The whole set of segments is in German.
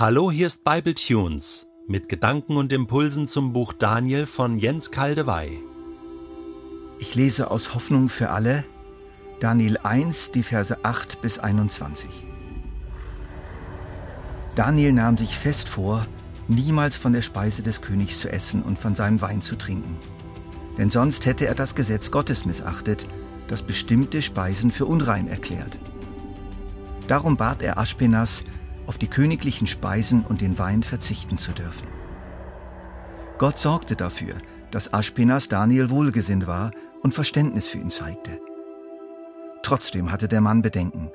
Hallo, hier ist Bible Tunes mit Gedanken und Impulsen zum Buch Daniel von Jens Kaldewey. Ich lese aus Hoffnung für alle Daniel 1, die Verse 8 bis 21. Daniel nahm sich fest vor, niemals von der Speise des Königs zu essen und von seinem Wein zu trinken. Denn sonst hätte er das Gesetz Gottes missachtet, das bestimmte Speisen für unrein erklärt. Darum bat er Aschpenas, auf die königlichen Speisen und den Wein verzichten zu dürfen. Gott sorgte dafür, dass Aschpenas Daniel wohlgesinnt war und Verständnis für ihn zeigte. Trotzdem hatte der Mann Bedenken.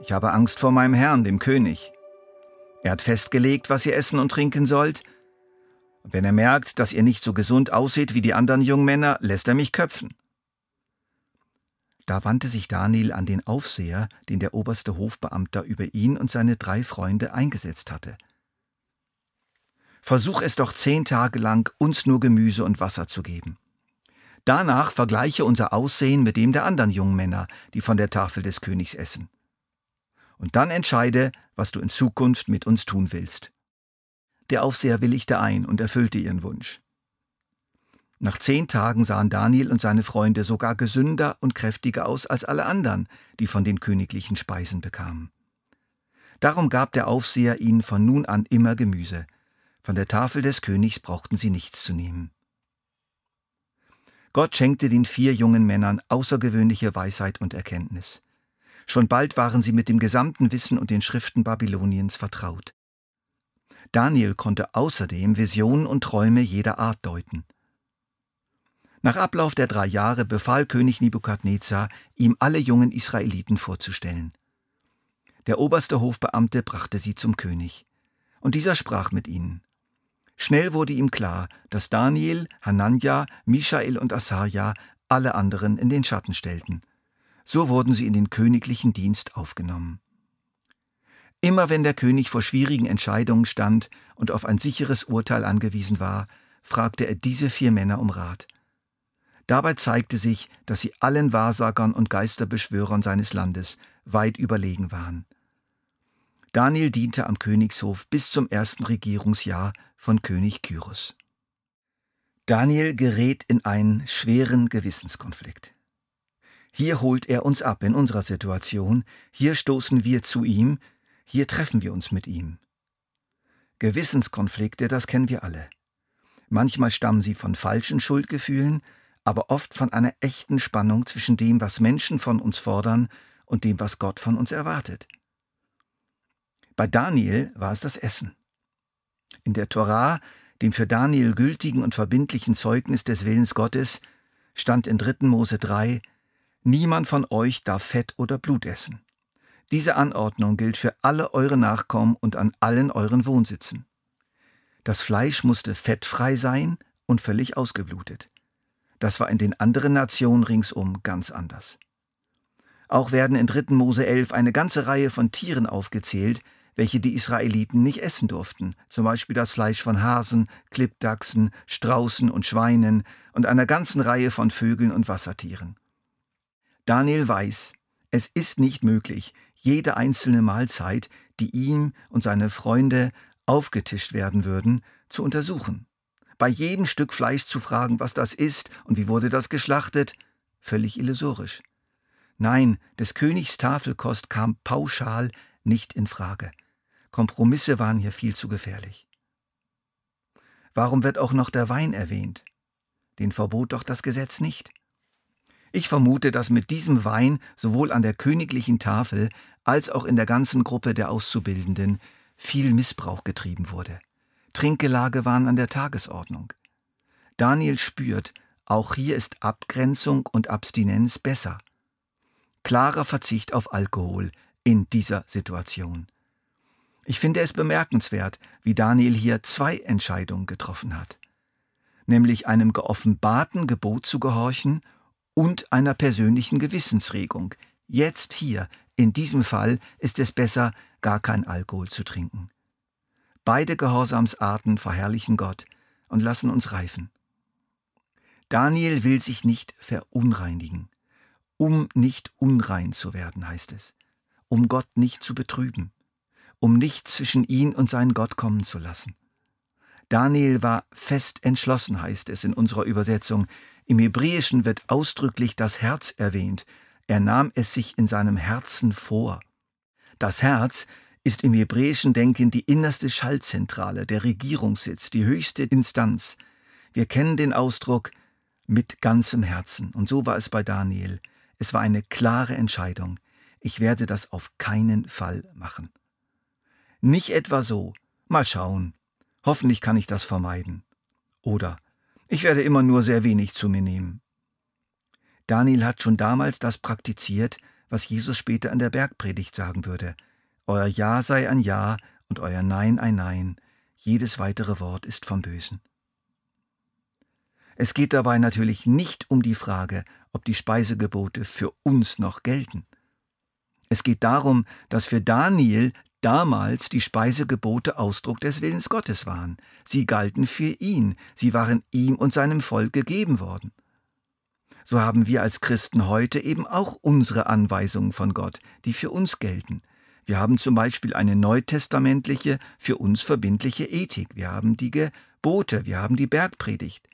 Ich habe Angst vor meinem Herrn, dem König. Er hat festgelegt, was ihr essen und trinken sollt. Wenn er merkt, dass ihr nicht so gesund aussieht wie die anderen jungen Männer, lässt er mich köpfen. Da wandte sich Daniel an den Aufseher, den der oberste Hofbeamter über ihn und seine drei Freunde eingesetzt hatte. Versuch es doch zehn Tage lang, uns nur Gemüse und Wasser zu geben. Danach vergleiche unser Aussehen mit dem der anderen jungen Männer, die von der Tafel des Königs essen. Und dann entscheide, was du in Zukunft mit uns tun willst. Der Aufseher willigte ein und erfüllte ihren Wunsch. Nach zehn Tagen sahen Daniel und seine Freunde sogar gesünder und kräftiger aus als alle anderen, die von den königlichen Speisen bekamen. Darum gab der Aufseher ihnen von nun an immer Gemüse. Von der Tafel des Königs brauchten sie nichts zu nehmen. Gott schenkte den vier jungen Männern außergewöhnliche Weisheit und Erkenntnis. Schon bald waren sie mit dem gesamten Wissen und den Schriften Babyloniens vertraut. Daniel konnte außerdem Visionen und Träume jeder Art deuten. Nach Ablauf der drei Jahre befahl König Nebukadnezar, ihm alle jungen Israeliten vorzustellen. Der oberste Hofbeamte brachte sie zum König. Und dieser sprach mit ihnen. Schnell wurde ihm klar, dass Daniel, Hanania, Michael und Asaja alle anderen in den Schatten stellten. So wurden sie in den königlichen Dienst aufgenommen. Immer wenn der König vor schwierigen Entscheidungen stand und auf ein sicheres Urteil angewiesen war, fragte er diese vier Männer um Rat. Dabei zeigte sich, dass sie allen Wahrsagern und Geisterbeschwörern seines Landes weit überlegen waren. Daniel diente am Königshof bis zum ersten Regierungsjahr von König Kyros. Daniel gerät in einen schweren Gewissenskonflikt. Hier holt er uns ab in unserer Situation, hier stoßen wir zu ihm, hier treffen wir uns mit ihm. Gewissenskonflikte, das kennen wir alle. Manchmal stammen sie von falschen Schuldgefühlen, aber oft von einer echten Spannung zwischen dem, was Menschen von uns fordern und dem, was Gott von uns erwartet. Bei Daniel war es das Essen. In der Torah, dem für Daniel gültigen und verbindlichen Zeugnis des Willens Gottes, stand in 3. Mose 3, Niemand von euch darf Fett oder Blut essen. Diese Anordnung gilt für alle eure Nachkommen und an allen euren Wohnsitzen. Das Fleisch musste fettfrei sein und völlig ausgeblutet. Das war in den anderen Nationen ringsum ganz anders. Auch werden in 3. Mose 11 eine ganze Reihe von Tieren aufgezählt, welche die Israeliten nicht essen durften, zum Beispiel das Fleisch von Hasen, Klippdachsen, Straußen und Schweinen und einer ganzen Reihe von Vögeln und Wassertieren. Daniel weiß, es ist nicht möglich, jede einzelne Mahlzeit, die ihm und seine Freunde aufgetischt werden würden, zu untersuchen bei jedem Stück Fleisch zu fragen, was das ist und wie wurde das geschlachtet, völlig illusorisch. Nein, des Königs Tafelkost kam pauschal nicht in Frage. Kompromisse waren hier viel zu gefährlich. Warum wird auch noch der Wein erwähnt? Den verbot doch das Gesetz nicht. Ich vermute, dass mit diesem Wein sowohl an der königlichen Tafel als auch in der ganzen Gruppe der Auszubildenden viel Missbrauch getrieben wurde. Trinkgelage waren an der Tagesordnung. Daniel spürt, auch hier ist Abgrenzung und Abstinenz besser. Klarer Verzicht auf Alkohol in dieser Situation. Ich finde es bemerkenswert, wie Daniel hier zwei Entscheidungen getroffen hat. Nämlich einem geoffenbarten Gebot zu gehorchen und einer persönlichen Gewissensregung. Jetzt hier, in diesem Fall, ist es besser, gar kein Alkohol zu trinken. Beide Gehorsamsarten verherrlichen Gott und lassen uns reifen. Daniel will sich nicht verunreinigen, um nicht unrein zu werden, heißt es, um Gott nicht zu betrüben, um nichts zwischen ihn und seinen Gott kommen zu lassen. Daniel war fest entschlossen, heißt es in unserer Übersetzung. Im Hebräischen wird ausdrücklich das Herz erwähnt. Er nahm es sich in seinem Herzen vor. Das Herz ist im hebräischen Denken die innerste Schaltzentrale, der Regierungssitz, die höchste Instanz. Wir kennen den Ausdruck mit ganzem Herzen. Und so war es bei Daniel. Es war eine klare Entscheidung. Ich werde das auf keinen Fall machen. Nicht etwa so, mal schauen, hoffentlich kann ich das vermeiden. Oder ich werde immer nur sehr wenig zu mir nehmen. Daniel hat schon damals das praktiziert, was Jesus später an der Bergpredigt sagen würde. Euer Ja sei ein Ja und euer Nein ein Nein. Jedes weitere Wort ist vom Bösen. Es geht dabei natürlich nicht um die Frage, ob die Speisegebote für uns noch gelten. Es geht darum, dass für Daniel damals die Speisegebote Ausdruck des Willens Gottes waren. Sie galten für ihn, sie waren ihm und seinem Volk gegeben worden. So haben wir als Christen heute eben auch unsere Anweisungen von Gott, die für uns gelten. Wir haben zum Beispiel eine neutestamentliche, für uns verbindliche Ethik. Wir haben die Gebote, wir haben die Bergpredigt.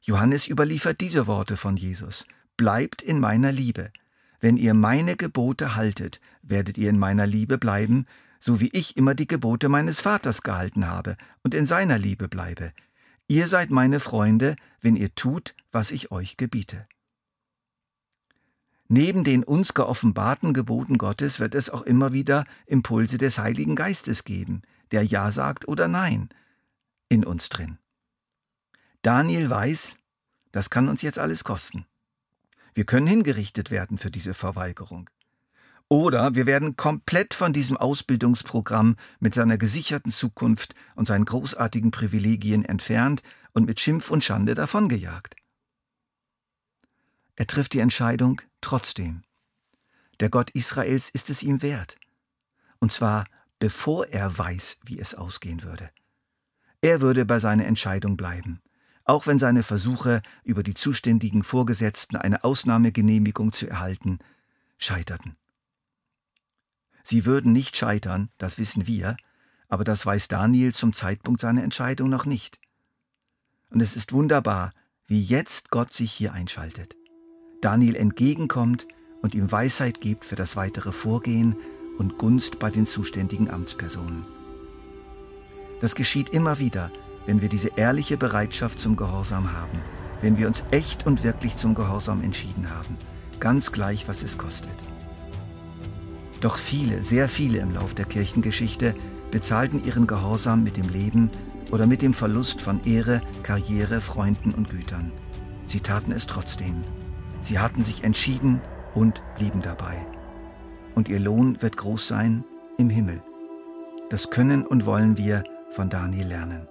Johannes überliefert diese Worte von Jesus. Bleibt in meiner Liebe. Wenn ihr meine Gebote haltet, werdet ihr in meiner Liebe bleiben, so wie ich immer die Gebote meines Vaters gehalten habe und in seiner Liebe bleibe. Ihr seid meine Freunde, wenn ihr tut, was ich euch gebiete. Neben den uns geoffenbarten Geboten Gottes wird es auch immer wieder Impulse des Heiligen Geistes geben, der Ja sagt oder Nein in uns drin. Daniel weiß, das kann uns jetzt alles kosten. Wir können hingerichtet werden für diese Verweigerung. Oder wir werden komplett von diesem Ausbildungsprogramm mit seiner gesicherten Zukunft und seinen großartigen Privilegien entfernt und mit Schimpf und Schande davongejagt. Er trifft die Entscheidung trotzdem. Der Gott Israels ist es ihm wert. Und zwar bevor er weiß, wie es ausgehen würde. Er würde bei seiner Entscheidung bleiben auch wenn seine Versuche, über die zuständigen Vorgesetzten eine Ausnahmegenehmigung zu erhalten, scheiterten. Sie würden nicht scheitern, das wissen wir, aber das weiß Daniel zum Zeitpunkt seiner Entscheidung noch nicht. Und es ist wunderbar, wie jetzt Gott sich hier einschaltet. Daniel entgegenkommt und ihm Weisheit gibt für das weitere Vorgehen und Gunst bei den zuständigen Amtspersonen. Das geschieht immer wieder, wenn wir diese ehrliche Bereitschaft zum Gehorsam haben, wenn wir uns echt und wirklich zum Gehorsam entschieden haben, ganz gleich, was es kostet. Doch viele, sehr viele im Lauf der Kirchengeschichte bezahlten ihren Gehorsam mit dem Leben oder mit dem Verlust von Ehre, Karriere, Freunden und Gütern. Sie taten es trotzdem. Sie hatten sich entschieden und blieben dabei. Und ihr Lohn wird groß sein im Himmel. Das können und wollen wir von Daniel lernen.